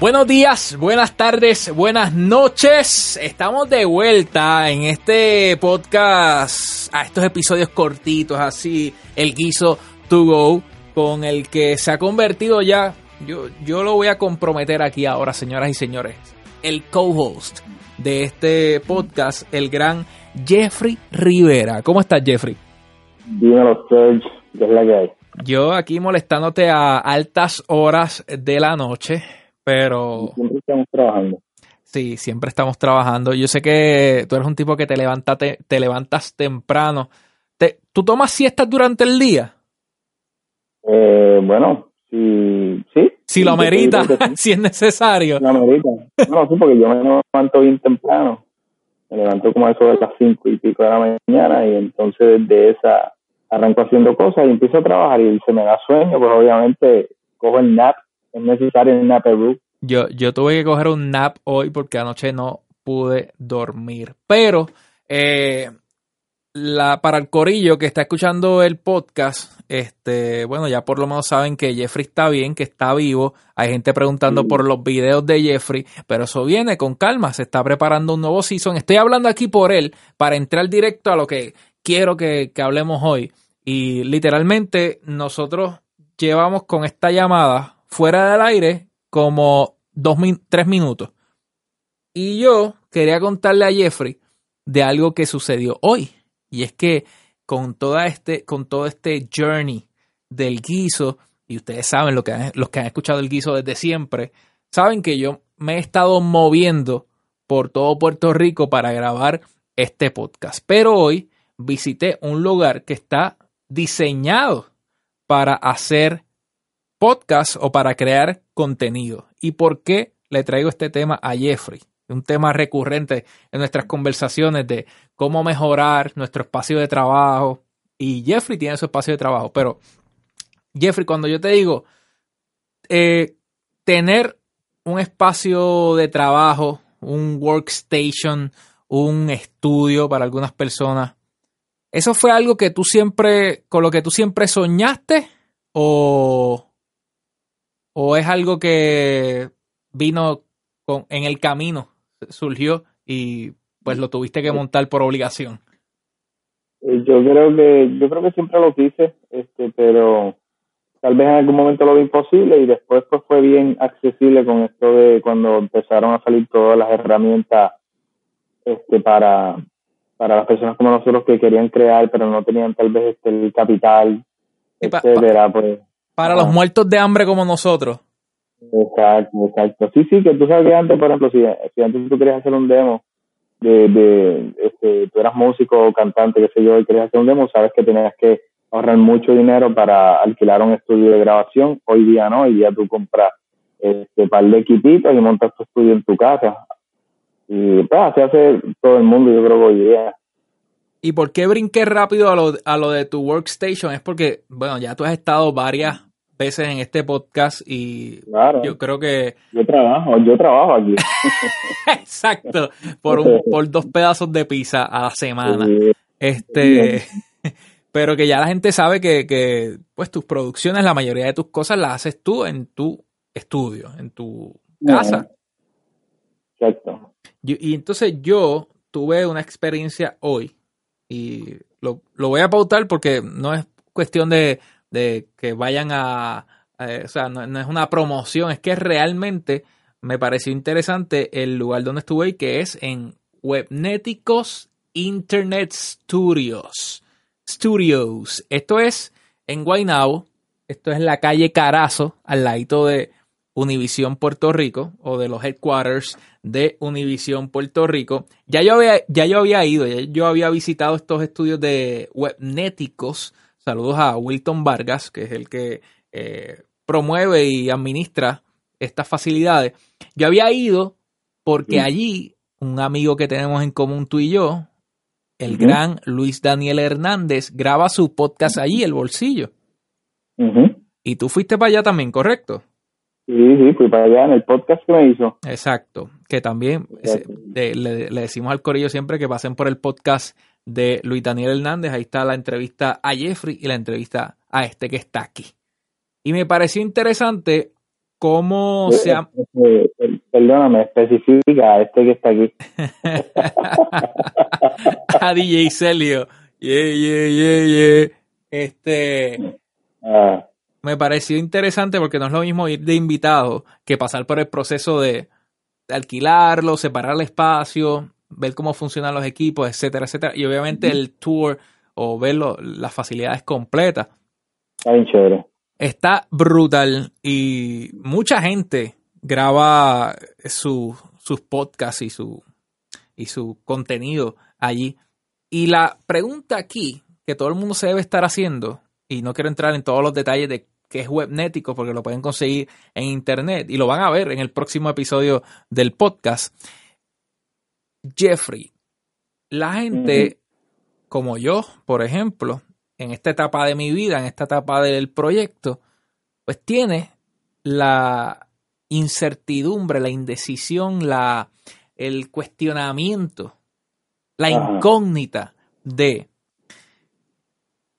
Buenos días, buenas tardes, buenas noches. Estamos de vuelta en este podcast, a estos episodios cortitos, así, el guiso to go, con el que se ha convertido ya, yo, yo lo voy a comprometer aquí ahora, señoras y señores, el co-host de este podcast, el gran Jeffrey Rivera. ¿Cómo estás, Jeffrey? Dímelo, Serge, ¿qué es la que hay? Yo aquí molestándote a altas horas de la noche pero... Siempre estamos trabajando. Sí, siempre estamos trabajando. Yo sé que tú eres un tipo que te, levanta, te, levantas temprano. Te, ¿Tú tomas siestas durante el día? Eh, bueno, sí. sí si lo amerita, si es necesario. Lo amerita. No, sí, porque yo me levanto bien temprano. Me levanto como a eso de las cinco y pico de la mañana y entonces de esa arranco haciendo cosas y empiezo a trabajar y se me da sueño, pues obviamente cojo el nap es necesario en nap Yo, yo tuve que coger un nap hoy porque anoche no pude dormir. Pero eh, la, para el corillo que está escuchando el podcast, este, bueno, ya por lo menos saben que Jeffrey está bien, que está vivo. Hay gente preguntando por los videos de Jeffrey, pero eso viene con calma. Se está preparando un nuevo season. Estoy hablando aquí por él para entrar directo a lo que quiero que, que hablemos hoy. Y literalmente nosotros llevamos con esta llamada fuera del aire como dos tres minutos. Y yo quería contarle a Jeffrey de algo que sucedió hoy. Y es que con, toda este, con todo este journey del guiso, y ustedes saben lo que los que han escuchado el guiso desde siempre, saben que yo me he estado moviendo por todo Puerto Rico para grabar este podcast. Pero hoy visité un lugar que está diseñado para hacer podcast o para crear contenido. ¿Y por qué le traigo este tema a Jeffrey? Un tema recurrente en nuestras conversaciones de cómo mejorar nuestro espacio de trabajo. Y Jeffrey tiene su espacio de trabajo. Pero, Jeffrey, cuando yo te digo eh, tener un espacio de trabajo, un workstation, un estudio para algunas personas, ¿eso fue algo que tú siempre, con lo que tú siempre soñaste? ¿O, ¿O es algo que vino con, en el camino, surgió y pues lo tuviste que montar por obligación? Eh, yo creo que yo creo que siempre lo quise, este, pero tal vez en algún momento lo vi imposible y después pues fue bien accesible con esto de cuando empezaron a salir todas las herramientas este para para las personas como nosotros que querían crear pero no tenían tal vez este el capital etcétera pues para los muertos de hambre como nosotros. Exacto, exacto. Sí, sí, que tú sabes que antes, por ejemplo, si, si antes tú querías hacer un demo de, de este, tú eras músico o cantante, qué sé yo, y querías hacer un demo, sabes que tenías que ahorrar mucho dinero para alquilar un estudio de grabación. Hoy día no, hoy día tú compras este par de equipitos y montas tu estudio en tu casa. Y pues así hace todo el mundo, yo creo que hoy día. ¿Y por qué brinqué rápido a lo, a lo de tu workstation? Es porque, bueno, ya tú has estado varias veces en este podcast y yo creo que... Yo trabajo, yo trabajo aquí. Exacto, por, un, por dos pedazos de pizza a la semana. Este, pero que ya la gente sabe que, que, pues tus producciones, la mayoría de tus cosas las haces tú en tu estudio, en tu casa. Exacto. Y, y entonces yo tuve una experiencia hoy y lo, lo voy a pautar porque no es cuestión de de que vayan a, o sea, no, es una promoción, es que realmente me pareció interesante el lugar donde estuve y que es en Webneticos Internet Studios. Studios. Esto es en Guaynabo, esto es la calle Carazo, al ladito de Univisión Puerto Rico o de los headquarters de Univisión Puerto Rico. Ya yo había, ya yo había ido, ya yo había visitado estos estudios de Webneticos Saludos a Wilton Vargas, que es el que eh, promueve y administra estas facilidades. Yo había ido porque allí un amigo que tenemos en común tú y yo, el gran Luis Daniel Hernández, graba su podcast allí, El Bolsillo. Y tú fuiste para allá también, ¿correcto? Sí, sí, fui para allá en el podcast que me hizo. Exacto, que también le, le, decimos al corillo siempre que pasen por el podcast de Luis Daniel Hernández. Ahí está la entrevista a Jeffrey y la entrevista a este que está aquí. Y me pareció interesante cómo se ha... Perdóname, especifica a este que está aquí. a DJ Celio. Yeah, yeah, yeah, yeah. Este... Ah, Me pareció interesante porque no es lo mismo ir de invitado que pasar por el proceso de alquilarlo, separar el espacio, ver cómo funcionan los equipos, etcétera, etcétera. Y obviamente el tour o ver lo- las facilidades completas. está bien chévere. Está brutal y mucha gente graba su- sus podcasts y su, y su contenido allí. Y la pregunta aquí que todo el mundo se debe estar haciendo, y no quiero entrar en todos los detalles de qué es webnético, porque lo pueden conseguir en internet y lo van a ver en el próximo episodio del podcast. Jeffrey, la gente como yo, por ejemplo, en esta etapa de mi vida, en esta etapa del proyecto, pues tiene la incertidumbre, la indecisión, la, el cuestionamiento, la incógnita de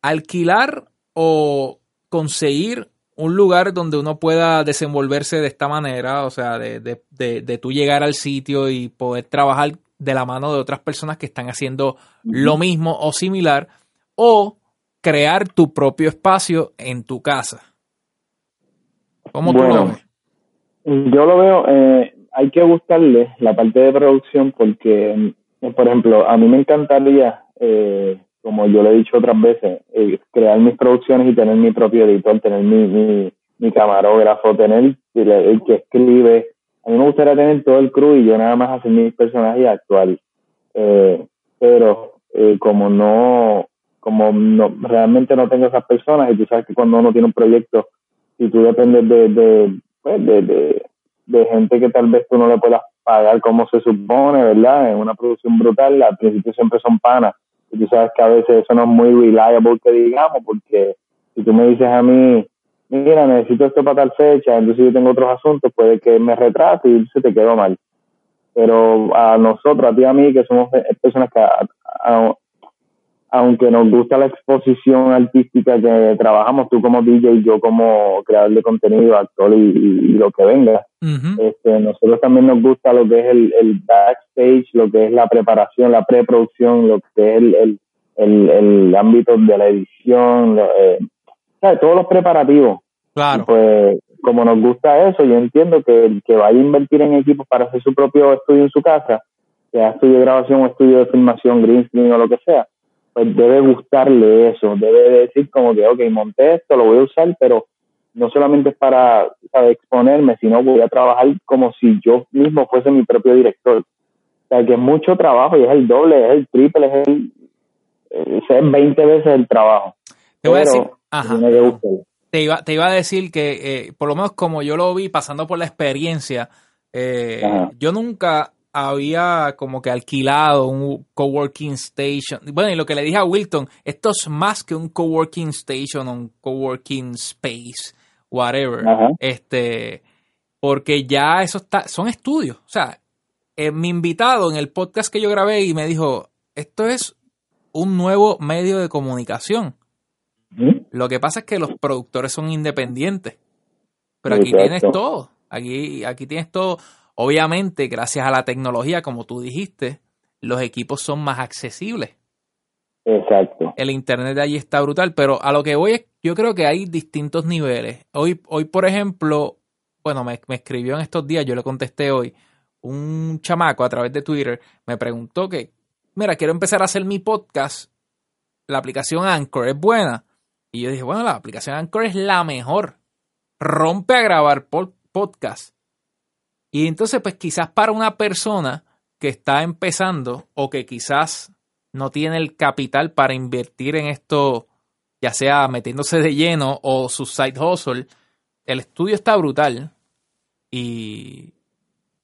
alquilar o conseguir un lugar donde uno pueda desenvolverse de esta manera, o sea, de, de, de, de tú llegar al sitio y poder trabajar de la mano de otras personas que están haciendo lo mismo o similar, o crear tu propio espacio en tu casa. ¿Cómo tú lo Bueno, ves? Yo lo veo, eh, hay que buscarle la parte de producción porque, eh, por ejemplo, a mí me encantaría, eh, como yo lo he dicho otras veces, eh, crear mis producciones y tener mi propio editor, tener mi, mi, mi camarógrafo, tener el, el que escribe. A mí me gustaría tener todo el crew y yo nada más hacer mis personajes y actuar. Eh, pero eh, como no, como no, realmente no tengo esas personas y tú sabes que cuando uno tiene un proyecto, si tú dependes de, de, pues, de, gente que tal vez tú no le puedas pagar como se supone, ¿verdad? En una producción brutal, al principio siempre son panas. Y tú sabes que a veces eso no es muy reliable que digamos, porque si tú me dices a mí, mira, necesito esto para tal fecha, entonces yo tengo otros asuntos, puede que me retrase y se te quedó mal. Pero a nosotros, a ti y a mí, que somos personas que, a- a- aunque nos gusta la exposición artística que trabajamos, tú como DJ y yo como creador de contenido, actor y, y- y lo que venga, Ujú. este, nosotros también nos gusta lo que es el, el backstage, lo que es la preparación, la preproducción, lo que es el, el, el, el ámbito de la edición, lo- eh, ¿sabes? todos los preparativos. Y Claro. pues como nos gusta eso, yo entiendo que el que vaya a invertir en equipos para hacer su propio estudio en su casa, sea estudio de grabación o estudio de filmación, green screen o lo que sea, pues debe gustarle eso, debe decir como que, ok, monté esto, lo voy a usar, pero no solamente es para ¿sabes? exponerme, sino voy a trabajar como si yo mismo fuese mi propio director. O sea, que es mucho trabajo y es el doble, es el triple, es el, es 20 veces el trabajo. Te voy a Pero decir, ajá. te iba, te iba a decir que, eh, por lo menos como yo lo vi pasando por la experiencia, eh, yo nunca había como que alquilado un coworking station. Bueno, y lo que le dije a Wilton, esto es más que un coworking station o un coworking space, whatever. Ajá. Este, porque ya eso está, son estudios. O sea, eh, mi invitado en el podcast que yo grabé y me dijo, esto es un nuevo medio de comunicación. Lo que pasa es que los productores son independientes. Pero aquí Exacto. tienes todo. Aquí, aquí tienes todo. Obviamente, gracias a la tecnología, como tú dijiste, los equipos son más accesibles. Exacto. El internet de allí está brutal, pero a lo que voy es, yo creo que hay distintos niveles. Hoy, hoy por ejemplo, bueno, me, me escribió en estos días, yo le contesté hoy, un chamaco a través de Twitter me preguntó que, mira, quiero empezar a hacer mi podcast, la aplicación Anchor es buena. Y yo dije, bueno, la aplicación Anchor es la mejor. Rompe a grabar pod- podcast. Y entonces, pues quizás para una persona que está empezando o que quizás no tiene el capital para invertir en esto, ya sea metiéndose de lleno o su side hustle, el estudio está brutal y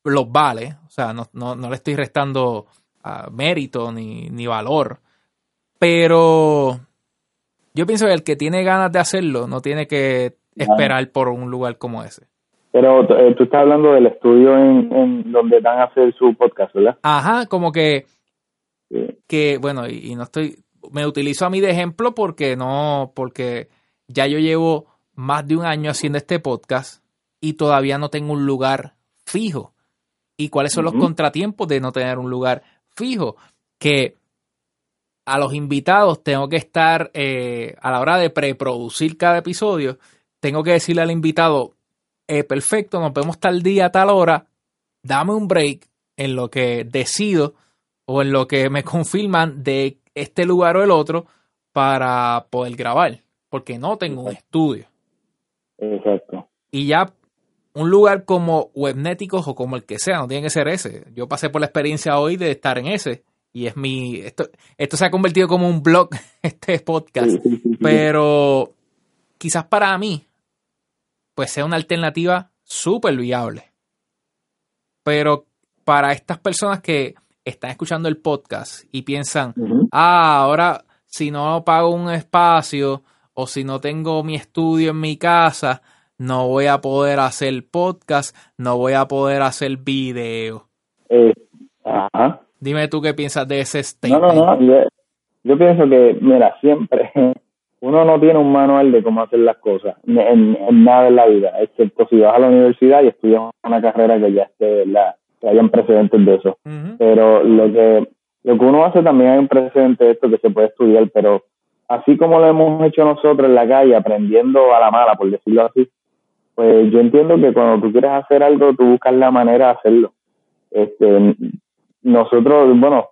los vale. O sea, no, no, no le estoy restando ah, mérito ni, ni valor. Pero yo pienso que el que tiene ganas de hacerlo no tiene que esperar por un lugar como ese. Pero eh, tú estás hablando del estudio en, en donde van a hacer su podcast, ¿verdad? Ajá, como que Sí. que, bueno, y, y no estoy, me utilizo a mí de ejemplo porque no, porque ya yo llevo más de un año haciendo este podcast y todavía no tengo un lugar fijo. ¿Y cuáles son los contratiempos de no tener un lugar fijo? Que a los invitados tengo que estar eh, a la hora de preproducir cada episodio, tengo que decirle al invitado, eh, perfecto, nos vemos tal día, tal hora, dame un break en lo que decido o en lo que me confirman de este lugar o el otro para poder grabar, porque no tengo un estudio. Exacto. Y ya un lugar como Webnéticos o como el que sea, no tiene que ser ese. Yo pasé por la experiencia hoy de estar en ese y es mi esto esto se ha convertido como un blog este podcast, pero quizás para mí pues sea una alternativa súper viable. Pero para estas personas que están escuchando el podcast y piensan, ah, ahora si no pago un espacio o si no tengo mi estudio en mi casa, no voy a poder hacer podcast, no voy a poder hacer video. Eh, ajá. Dime tú qué piensas de ese statement. No, no, no. Yo, pienso que, mira, siempre uno no tiene un manual de cómo hacer las cosas en, nada en la vida, excepto si vas a la universidad y estudias una carrera que ya esté, la, que hayan precedentes de eso. Pero lo que lo que uno hace también hay un precedente de esto que se puede estudiar, pero así como lo hemos hecho nosotros en la calle, aprendiendo a la mala, por decirlo así, pues yo entiendo que cuando tú quieres hacer algo, tú buscas la manera de hacerlo. Este, nosotros, bueno,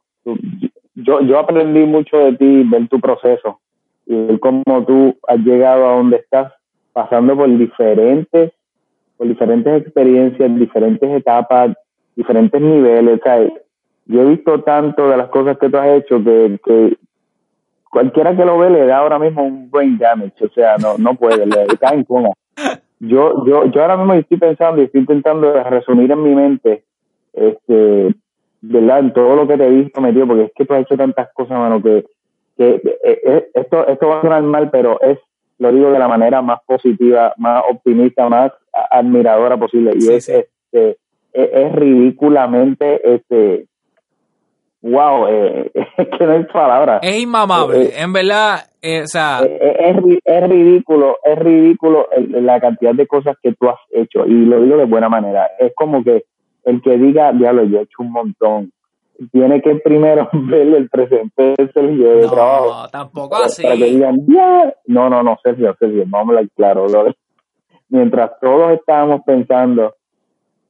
yo, yo aprendí mucho de ti, ver tu proceso y cómo tú has llegado a donde estás, pasando por diferentes, por diferentes experiencias, diferentes etapas, diferentes niveles. O yo he visto tanto de las cosas que tú has hecho que, que cualquiera que lo ve le da ahora mismo un brain damage, o sea, no, no puede, le cae en. Yo, yo, yo ahora mismo estoy pensando y estoy intentando resumir en mi mente, este, ¿verdad? En todo lo que te he visto metido, porque es que tú has hecho tantas cosas, mano, que, que, eh, eh, esto, esto va a sonar mal, pero es, lo digo de la manera más positiva, más optimista, más admiradora posible. Y es, este, es, es, ridículamente, este, wow, eh, es que no hay palabras. Es inmamable, en verdad, o sea... Es, es, ridículo, es ridículo la cantidad de cosas que tú has hecho, y lo digo de buena manera. Es como que el que diga, diablo, yo he hecho un montón, tiene que primero ver el presente de Sergio de trabajo. No, tampoco así. Para que digan, no, no, no, Sergio, Sergio, vamos a hablar claro. mientras todos estábamos pensando,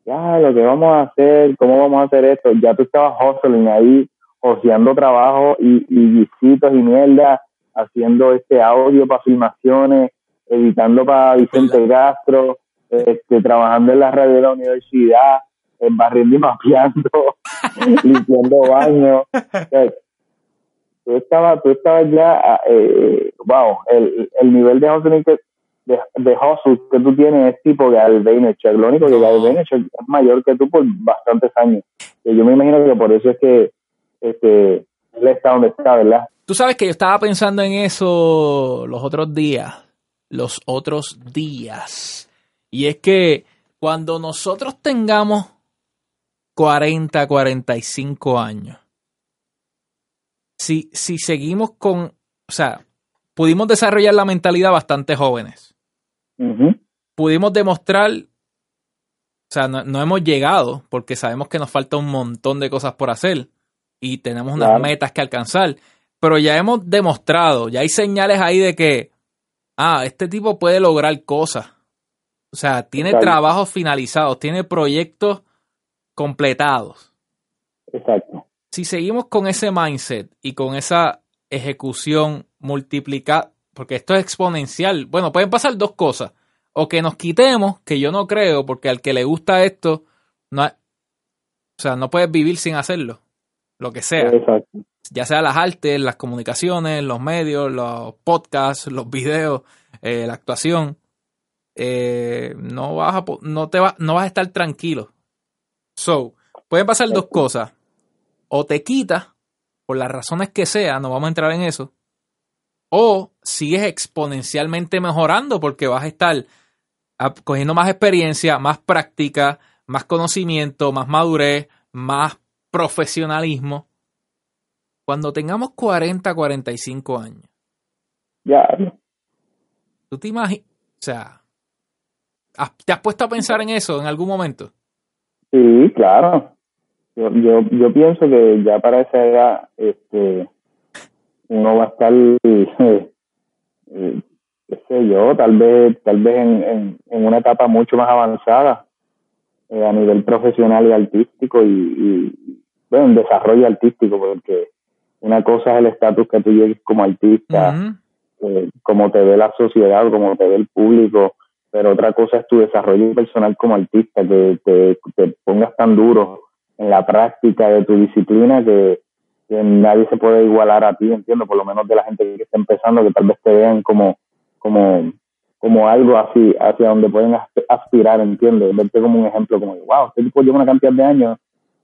ya, lo que vamos a hacer, cómo vamos a hacer esto, ya tú estabas hustling ahí, oceando trabajo y, y visitos y mierda, haciendo este audio para filmaciones, editando para Vicente Castro, este, trabajando en la radio de la universidad, barriendo y mapeando, limpiando baños. tú estabas, tú estabas ya, eh, wow, el, el nivel de hustling que, de, de que tú tienes es tipo de Vaynerchuk. Lo único que Gary Vaynerchuk es mayor que tú por bastantes años. Y yo me imagino que por eso es que este, él está donde está, ¿verdad? Tú sabes que yo estaba pensando en eso los otros días. Los otros días. Y es que cuando nosotros tengamos 40, 45 años. Si, si seguimos con, o sea, pudimos desarrollar la mentalidad bastante jóvenes. Pudimos demostrar, o sea, no, hemos llegado porque sabemos que nos falta un montón de cosas por hacer y tenemos unas metas que alcanzar, pero ya hemos demostrado, ya hay señales ahí de que, ah, este tipo puede lograr cosas. O sea, tiene trabajos finalizados, tiene proyectos completados. Exacto. Si seguimos con ese mindset y con esa ejecución multiplicada, porque esto es exponencial, bueno, pueden pasar dos cosas. O que nos quitemos, que yo no creo, porque al que le gusta esto, no, o sea, no puedes vivir sin hacerlo, lo que sea. Exacto. Ya sea las artes, las comunicaciones, los medios, los podcasts, los videos, eh, la actuación. Eh, no vas a, no te va, no vas a estar tranquilo So, pueden pasar dos cosas. O te quitas, por las razones que sea, no vamos a entrar en eso. O sigues exponencialmente mejorando porque vas a estar cogiendo más experiencia, más práctica, más conocimiento, más madurez, más profesionalismo. Cuando tengamos 40, 45 años. Ya. ¿Tú te imaginas? O sea, ¿Te has puesto a pensar en eso en algún momento? Sí, claro. Yo, yo, yo pienso que ya para esa edad, este, uno va a estar, eh, qué sé yo, tal vez, tal vez en, en, una etapa mucho más avanzada eh, a nivel profesional y artístico y, y, bueno, en desarrollo artístico, porque una cosa es el estatus que tú llegues como artista, eh, como te ve la sociedad, como te ve el público, pero otra cosa es tu desarrollo personal como artista, que te, pongas tan duro en la práctica de tu disciplina que, nadie se puede igualar a ti, entiendo, por lo menos de la gente que está empezando, que tal vez te vean como, como, como algo así, hacia donde pueden aspirar, entiendes, verte como un ejemplo, como, wow, este tipo lleva una cantidad de años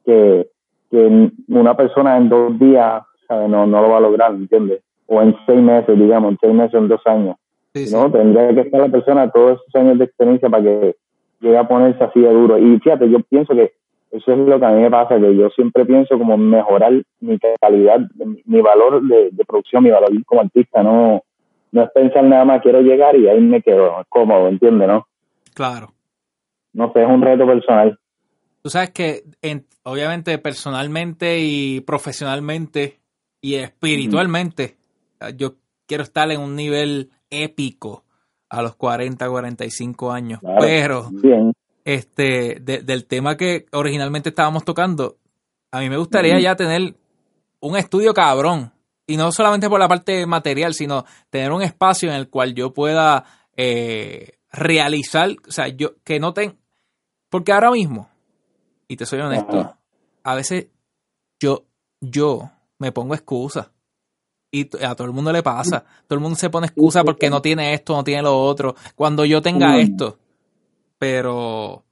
que, que una persona en dos días No, no lo va a lograr, ¿entiendes? O en seis meses, digamos, en seis meses, en dos años. ¿No? Tendría que estar la persona todos esos años de experiencia para que llegue a ponerse así de duro. Y fíjate, yo pienso que eso es lo que a mí me pasa, que yo siempre pienso como mejorar mi calidad, mi valor de, producción, mi valor como artista, no, no es pensar nada más, quiero llegar y ahí me quedo cómodo, ¿entiendes, no? Claro. No sé, es un reto personal. Tú sabes que, obviamente, personalmente y profesionalmente y espiritualmente, yo quiero estar en un nivel épico a los 40, 45 años, pero este del tema que originalmente estábamos tocando, a mí me gustaría ya tener un estudio cabrón. Y no solamente por la parte material, sino tener un espacio en el cual yo pueda eh, realizar, o sea, yo que no tenga, porque ahora mismo, y te soy honesto, a veces yo, yo me pongo excusas y a todo el mundo le pasa. Todo el mundo se pone excusa porque no tiene esto, no tiene lo otro. Cuando yo tenga esto. Pero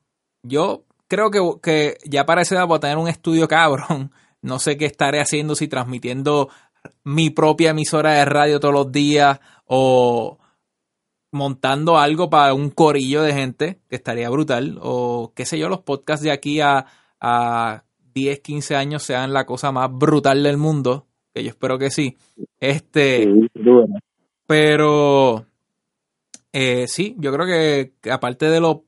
yo creo que, que ya para esa edad voy a tener un estudio cabrón. No sé qué estaré haciendo, si transmitiendo mi propia emisora de radio todos los días o montando algo para un corillo de gente, que estaría brutal. O qué sé yo, los podcasts de aquí a, a 10, 15 años sean la cosa más brutal del mundo yo espero que sí. Este, pero eh, sí, yo creo que, aparte de lo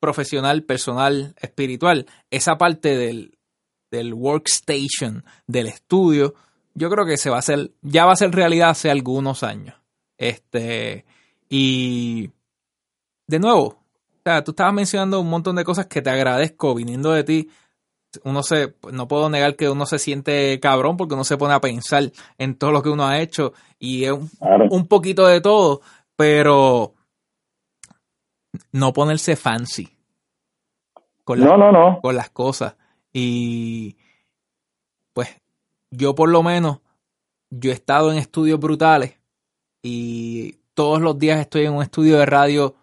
profesional, personal, espiritual, esa parte del, del workstation, del estudio, yo creo que se va a hacer, ya va a ser realidad hace algunos años. Este, y de nuevo, o sea, tú estabas mencionando un montón de cosas que te agradezco viniendo de ti uno se, no puedo negar que uno se siente cabrón porque uno se pone a pensar en todo lo que uno ha hecho y es un, poquito de todo, pero no ponerse fancy con, no, no, no. con las cosas. Y pues yo por lo menos, yo he estado en estudios brutales y todos los días estoy en un estudio de radio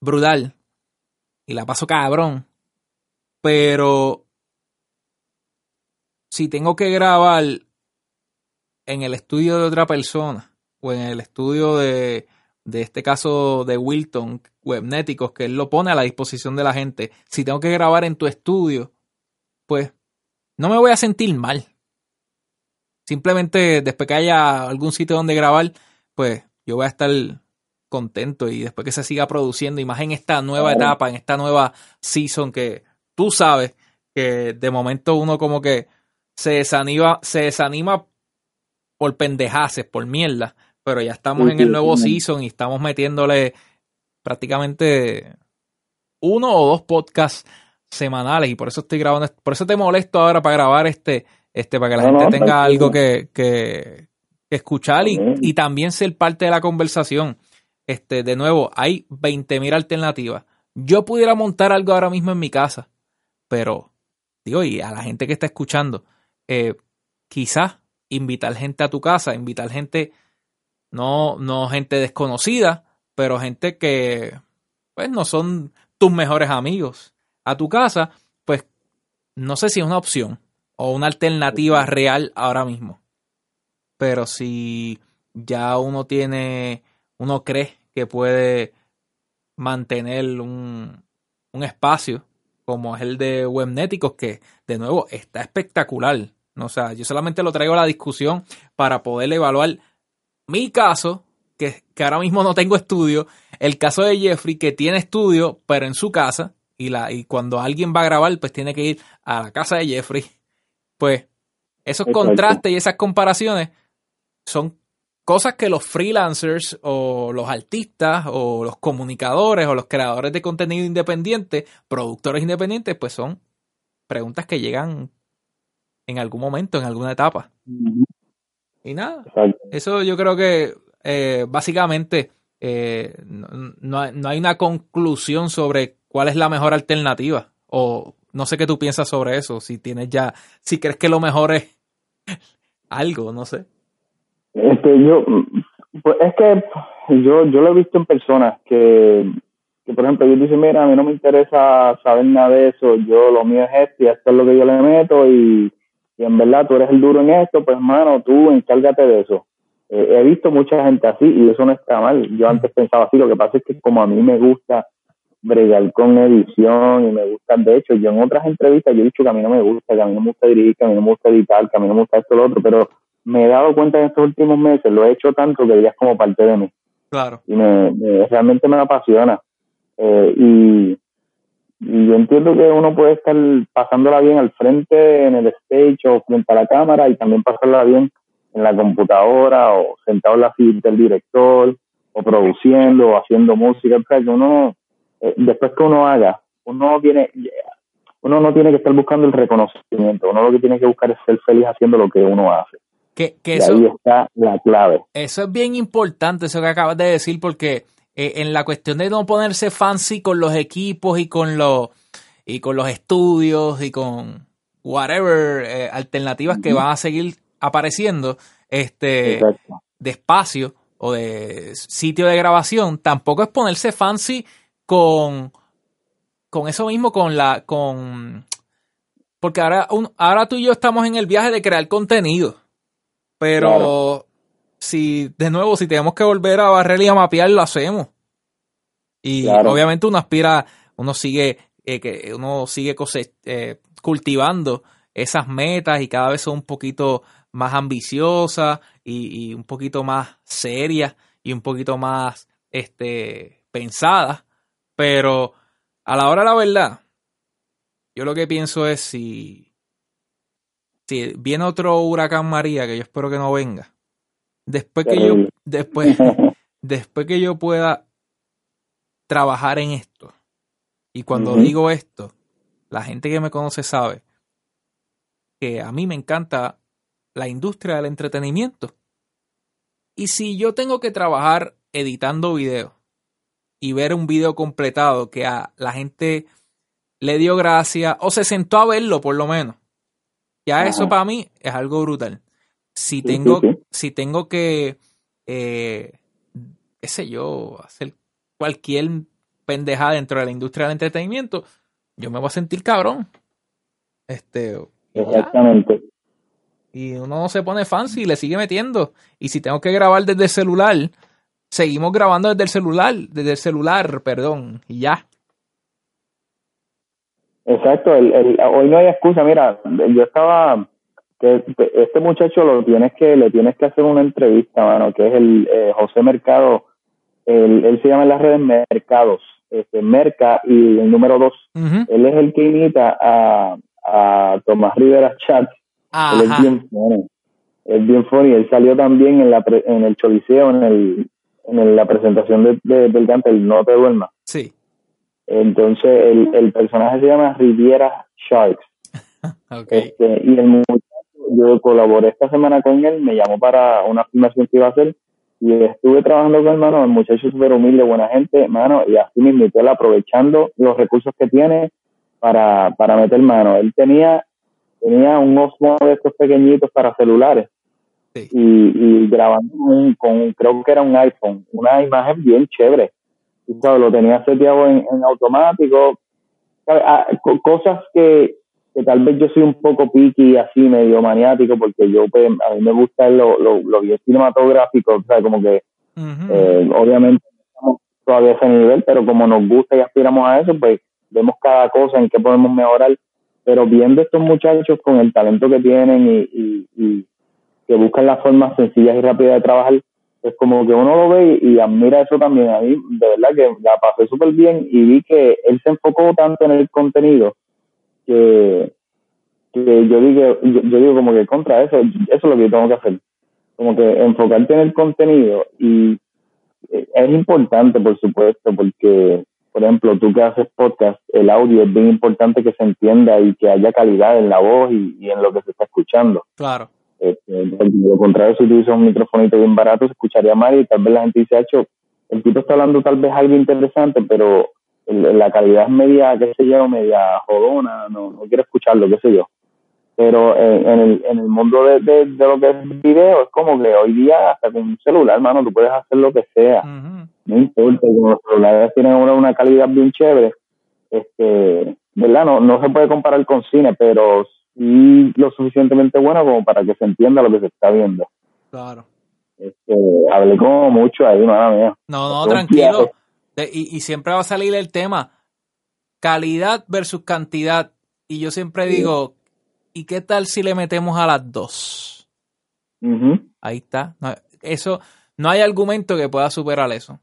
brutal y la paso cabrón. Pero si tengo que grabar en el estudio de otra persona o en el estudio de, de este caso de Wilton Webnéticos, que él lo pone a la disposición de la gente, si tengo que grabar en tu estudio, pues no me voy a sentir mal. Simplemente después que haya algún sitio donde grabar, pues yo voy a estar contento y después que se siga produciendo y más en esta nueva etapa, en esta nueva season que tú sabes que de momento uno como que se desanima, se desanima por pendejaces, por mierda, pero ya estamos en el nuevo season y estamos metiéndole prácticamente uno o dos podcasts semanales y por eso estoy grabando, por eso te molesto ahora para grabar este, este, para que la gente tenga algo que, que, escuchar y, y, también ser parte de la conversación. Este, de nuevo, hay 20.000 alternativas. Yo pudiera montar algo ahora mismo en mi casa, pero, digo, y a la gente que está escuchando, eh, quizás invitar gente a tu casa, invitar gente, no, no gente desconocida, pero gente que pues no son tus mejores amigos a tu casa, pues no sé si es una opción o una alternativa real ahora mismo. Pero si ya uno tiene, uno cree que puede mantener un, un espacio como es el de Webnéticos, que de nuevo está espectacular. O sea, yo solamente lo traigo a la discusión para poder evaluar mi caso, que, ahora mismo no tengo estudio, el caso de Jeffrey que tiene estudio, pero en su casa, y, la, y cuando alguien va a grabar, pues tiene que ir a la casa de Jeffrey. Pues esos contrastes y esas comparaciones son cosas que los freelancers o los artistas o los comunicadores o los creadores de contenido independiente, productores independientes, pues son preguntas que llegan en algún momento, en alguna etapa. Y nada, eso yo creo que eh, básicamente eh, no, hay una conclusión sobre cuál es la mejor alternativa. O no sé qué tú piensas sobre eso, si tienes ya, si crees que lo mejor es algo, no sé. Este, yo, pues es que yo, yo lo he visto en personas que, que, por ejemplo, ellos dicen, mira, a mí no me interesa saber nada de eso, yo lo mío es esto y esto es lo que yo le meto y, y en verdad tú eres el duro en esto, pues hermano, tú encárgate de eso. Eh, he visto mucha gente así y eso no está mal. Yo antes pensaba así, lo que pasa es que como a mí me gusta bregar con edición y me gusta, de hecho, yo en otras entrevistas yo he dicho que a mí no me gusta, que a mí no me gusta dirigir, que a mí no me gusta editar, que a mí no me gusta esto lo otro, pero me he dado cuenta en estos últimos meses, lo he hecho tanto que ya es como parte de mí. Claro. Y me, realmente me apasiona. Eh, y, y yo entiendo que uno puede estar pasándola bien al frente, en el stage o frente a la cámara y también pasarla bien en la computadora o sentado en la silla del director o produciendo o haciendo música. O sea, que uno, eh, después que uno haga, uno tiene, uno no tiene que estar buscando el reconocimiento, uno lo que tiene que buscar es ser feliz haciendo lo que uno hace. Que, que eso, ahí está la clave. Eso es bien importante, eso que acabas de decir, porque eh, en la cuestión de no ponerse fancy con los equipos y con los y con los estudios y con whatever eh, alternativas que van a seguir apareciendo este de espacio o de sitio de grabación, tampoco es ponerse fancy con con eso mismo con la con porque ahora ahora tú y yo estamos en el viaje de crear contenido. Pero si, de nuevo, si tenemos que volver a barrer y a mapear, lo hacemos. Y obviamente uno aspira, uno sigue, eh, que uno sigue eh, cultivando esas metas y cada vez son un poquito más ambiciosas y, un poquito más serias y un poquito más este, pensadas. Pero a la hora de la verdad, yo lo que pienso es si, si viene otro huracán María, que yo espero que no venga, Después que yo, después, después que yo pueda trabajar en esto, y cuando digo esto, la gente que me conoce sabe que a mí me encanta la industria del entretenimiento. Y si yo tengo que trabajar editando videos y ver un video completado que a la gente le dio gracia o se sentó a verlo por lo menos, ya eso para mí es algo brutal. Si tengo, si tengo que, eh, qué sé yo, hacer cualquier pendejada dentro de la industria del entretenimiento, yo me voy a sentir cabrón. Este. Exactamente. Y uno se pone fancy y le sigue metiendo. Y si tengo que grabar desde el celular, seguimos grabando desde el celular, desde el celular, perdón, y ya. Exacto, hoy no hay excusa. Mira, yo estaba que este muchacho lo tienes que le tienes que hacer una entrevista mano que es el eh, José Mercado. Él, se llama en las redes Mercados este Merca y el número dos. Él es el que imita a, a Tomás Rivera Chat. Él es bien funny. Es bien funny. Él salió también en la en el Choliseo en el en la presentación de, del cante el No te duermas. Sí. Entonces el, el personaje se llama Riviera Sharks. Este, y el yo colaboré esta semana con él, me llamó para una filmación que iba a hacer y estuve trabajando con él, mano, el muchacho súper humilde, buena gente, mano, y así me invitó él aprovechando los recursos que tiene para, para meter mano. Él tenía, tenía un Osmo de estos pequeñitos para celulares y, y, grabando con, creo que era un iPhone, una imagen bien chévere. Y, ¿sabes? Lo tenía seteado en, en automático, ah, cosas que, que tal vez yo soy un poco piqui, así medio maniático, porque yo pues, a mí me gusta lo, lo, lo bien cinematográfico, o sea, como que eh, obviamente no estamos todavía a ese nivel, pero como nos gusta y aspiramos a eso, pues vemos cada cosa en qué podemos mejorar, pero viendo estos muchachos con el talento que tienen y, y, y que buscan las formas sencillas y rápidas de trabajar, pues como que uno lo ve y, admira eso también. A mí, de verdad que la pasé súper bien y vi que él se enfocó tanto en el contenido que, que yo, digo, yo, digo como que contra eso, eso es lo que yo tengo que hacer. Como que enfocarte en el contenido y eh, es importante, por supuesto, porque, por ejemplo, tú que haces podcast, el audio es bien importante que se entienda y que haya calidad en la voz y, y en lo que se está escuchando. Claro. Este, lo contrario, si utilizas un microfonito bien barato, se escucharía mal y tal vez la gente dice, hecho, el tipo está hablando tal vez algo interesante, pero la calidad es media, qué sé yo, media jodona, no, no quiero escucharlo, qué sé yo. Pero en, el, en el mundo de, de, lo que es video, es como que hoy día hasta con un celular, hermano, tú puedes hacer lo que sea. No importa, como los celulares tienen una, una calidad bien chévere, este, ¿verdad? No, no se puede comparar con cine, pero y lo suficientemente bueno como para que se entienda lo que se está viendo. Claro. Este, hablé como mucho ahí, madre mía. No, no, tranquilo. Y, y, siempre va a salir el tema calidad versus cantidad. Y yo siempre digo, ¿y qué tal si le metemos a las dos? Ahí está. eso, no hay argumento que pueda superar eso.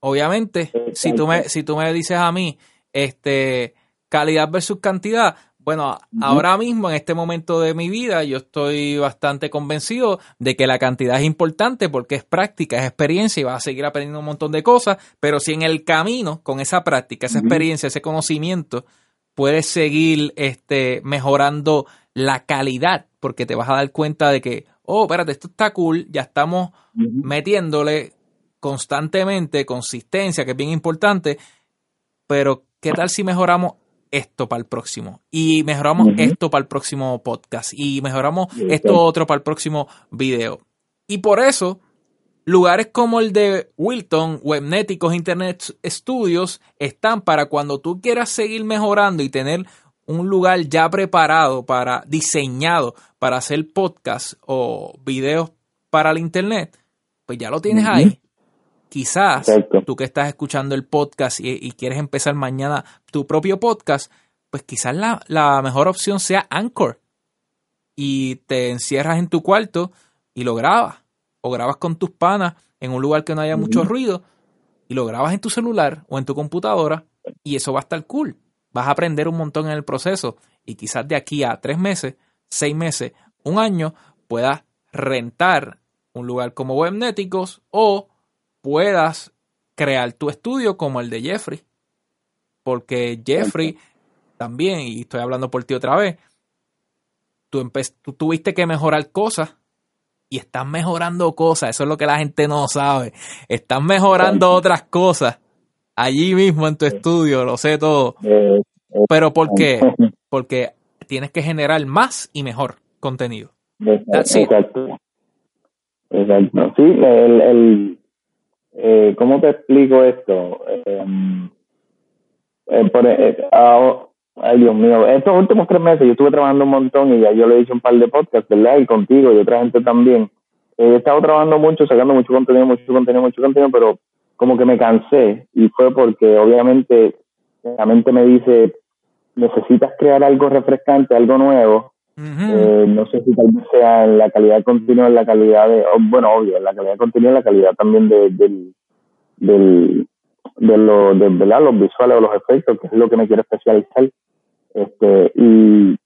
Obviamente, si tú me, si tú me dices a mí, este, calidad versus cantidad, bueno, ahora mismo, en este momento de mi vida, yo estoy bastante convencido de que la cantidad es importante porque es práctica, es experiencia y vas a seguir aprendiendo un montón de cosas, pero si en el camino, con esa práctica, esa experiencia, ese conocimiento, puedes seguir este, mejorando la calidad, porque te vas a dar cuenta de que, oh, espérate, esto está cool, ya estamos metiéndole constantemente, consistencia, que es bien importante, pero ¿qué tal si mejoramos esto para el próximo. Y mejoramos esto para el próximo podcast. Y mejoramos esto otro para el próximo video. Y por eso, lugares como el de Wilton, Webnéticos, Internet Studios, están para cuando tú quieras seguir mejorando y tener un lugar ya preparado para, diseñado para hacer podcast o videos para el Internet, pues ya lo tienes ahí. Quizás tú que estás escuchando el podcast y, quieres empezar mañana tu propio podcast, pues quizás la, mejor opción sea Anchor. Y te encierras en tu cuarto y lo grabas. O grabas con tus panas en un lugar que no haya mucho ruido y lo grabas en tu celular o en tu computadora y eso va a estar cool. Vas a aprender un montón en el proceso y quizás de aquí a tres meses, seis meses, un año puedas rentar un lugar como Webnéticos o puedas crear tu estudio como el de Jeffrey. Porque Jeffrey también, y estoy hablando por ti otra vez, tú, tú tuviste que mejorar cosas y estás mejorando cosas. Eso es lo que la gente no sabe. Estás mejorando otras cosas allí mismo en tu estudio, lo sé todo. Eh, eh, Pero ¿por qué? Porque tienes que generar más y mejor contenido. Exacto. Exacto. Sí, el, eh, ¿cómo te explico esto? Em, eh, por, eh, ay, Dios mío, estos últimos tres meses yo estuve trabajando un montón y ya yo le he dicho un par de podcasts, ¿verdad? Y contigo y otra gente también. he estado trabajando mucho, sacando mucho contenido, mucho contenido, mucho contenido, pero como que me cansé y fue porque obviamente la mente me dice, necesitas crear algo refrescante, algo nuevo, eh, no sé si tal vez sea en la calidad continua, en la calidad de, bueno, obvio, en la calidad continua, en la calidad también de, del, del, de, lo, de los visuales o los efectos, que es lo que me quiero especializar. Este, y,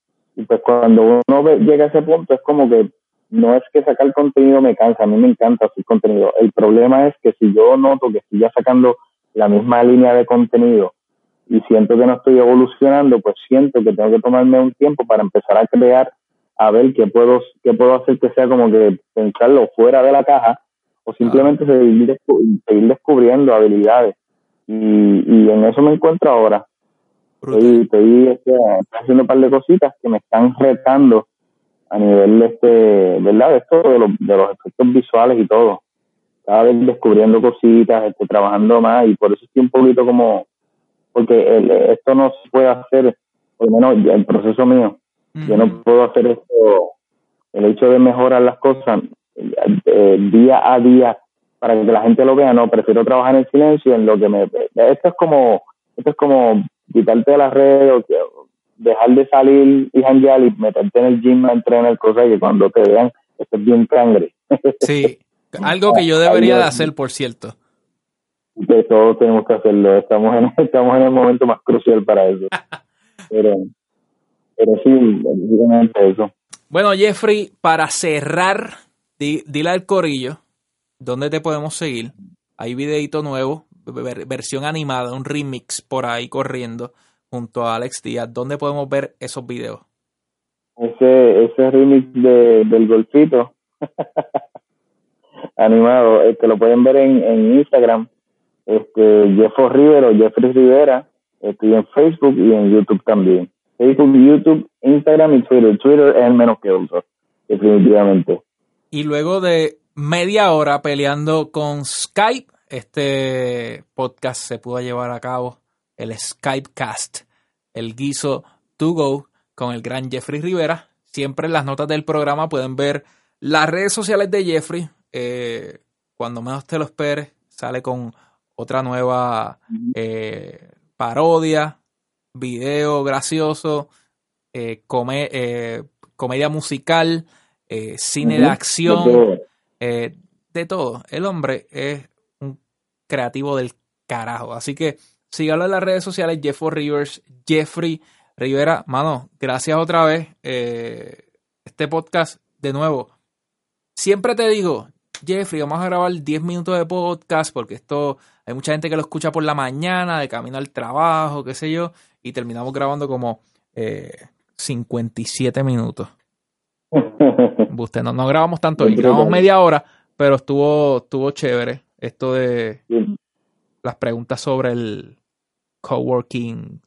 pues cuando uno llega a ese punto es como que no es que sacar contenido me cansa, a mí me encanta hacer contenido. El problema es que si yo noto que estoy ya sacando la misma línea de contenido y siento que no estoy evolucionando, pues siento que tengo que tomarme un tiempo para empezar a crear, a ver qué puedo, qué puedo hacer que sea como que pensarlo fuera de la caja o simplemente seguir, seguir, descubriendo habilidades. Y, y en eso me encuentro ahora. Estoy, estoy, este, haciendo un par de cositas que me están retando a nivel este, ¿verdad? De esto, de los, de los efectos visuales y todo. Cada vez descubriendo cositas, este, trabajando más y por eso estoy un poquito como porque esto no se puede hacer, por lo menos el proceso mío, yo no puedo hacer esto, el hecho de mejorar las cosas eh, día a día para que la gente lo vea, no, prefiero trabajar en silencio en lo que me... Esto es como, esto es como quitarte de las redes o dejar de salir y janguear y meterte en el gym a entrenar cosas que cuando te vean estés bien cangre. Sí, Algo que yo debería de hacer, por cierto. Que todos tenemos que hacerlo. Estamos en, estamos en el momento más crucial para eso. pero, pero sí, básicamente eso. Bueno, Jeffrey, para cerrar, dile al corillo dónde te podemos seguir. Hay videito nuevo, versión animada, un remix por ahí corriendo junto a Alex Díaz. ¿Dónde podemos ver esos videos? Ese, ese remix de, del golfito animado, este, lo pueden ver en, en Instagram, este, Rivero, Jeffrey Rivera, estoy en Facebook y en YouTube también. Facebook, YouTube, Instagram y Twitter. Twitter es el menos que uso, definitivamente. Y luego de media hora peleando con Skype, este podcast se pudo llevar a cabo, el Skypecast, el guiso to go con el gran Jeffrey Rivera. Siempre en las notas del programa pueden ver las redes sociales de Jeffrey. Eh, cuando menos te lo esperes, sale con otra nueva eh, parodia, video gracioso, eh, comedia musical, cine de acción, de todo. El hombre es creativo del carajo. Así que síganlo en las redes sociales, Jeffrey Rivers, Jeffrey Rivera. Mano, gracias otra vez. Eh, este podcast, de nuevo, siempre te digo, Jeffrey, vamos a grabar 10 minutos de podcast porque esto hay mucha gente que lo escucha por la mañana, de camino al trabajo, qué sé yo, y terminamos grabando como 57 eh, minutos. Usted, no, no grabamos tanto, grabamos media hora, pero estuvo, estuvo chévere esto de las preguntas sobre el coworking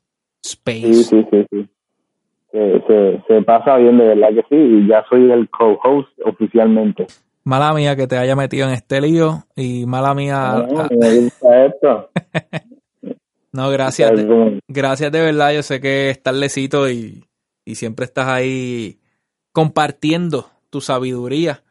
space. Sí, sí, sí, sí. Se, se, pasa bien, de verdad que sí, y ya soy el co-host oficialmente. Mala mía que te haya metido en este lío y mala mía. No, me gusta esto. no, gracias. gracias de verdad. Yo sé que estás lecito y, y siempre estás ahí compartiendo tu sabiduría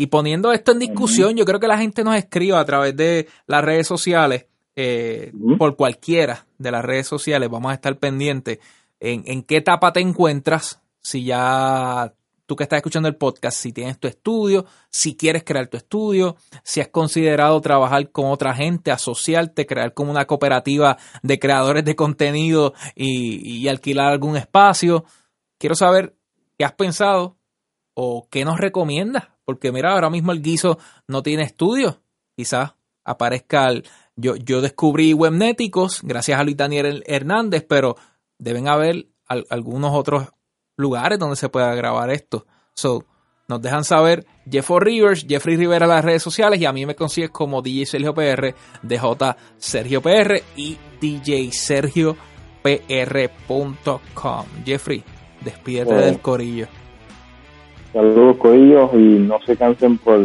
y poniendo esto en discusión, yo creo que la gente nos escriba a través de las redes sociales, eh, por cualquiera de las redes sociales, vamos a estar pendientes en, en qué etapa te encuentras, si ya tú que estás escuchando el podcast, si tienes tu estudio, si quieres crear tu estudio, si has considerado trabajar con otra gente, asociarte, crear como una cooperativa de creadores de contenido y, alquilar algún espacio. Quiero saber qué has pensado o qué nos recomiendas porque mira, ahora mismo el guiso no tiene estudio. Quizás aparezca el, yo, yo descubrí webnéticos gracias a Luis Daniel Hernández, pero deben haber algunos otros lugares donde se pueda grabar esto. So, nos dejan saber Jeffo Rivers, Jeffrey Rivera en las redes sociales y a mí me consigues como DJ Sergio PR, DJ Sergio PR y DJSergioPR.com. Jeffrey, despídete del corillo. Saludos, Coillos, y no se cansen por.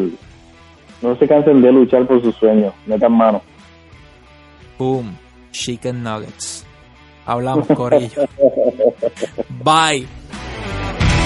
No se cansen de luchar por sus sueños. Metan mano. Boom. Chicken Nuggets. Hablamos, Corillo. Bye.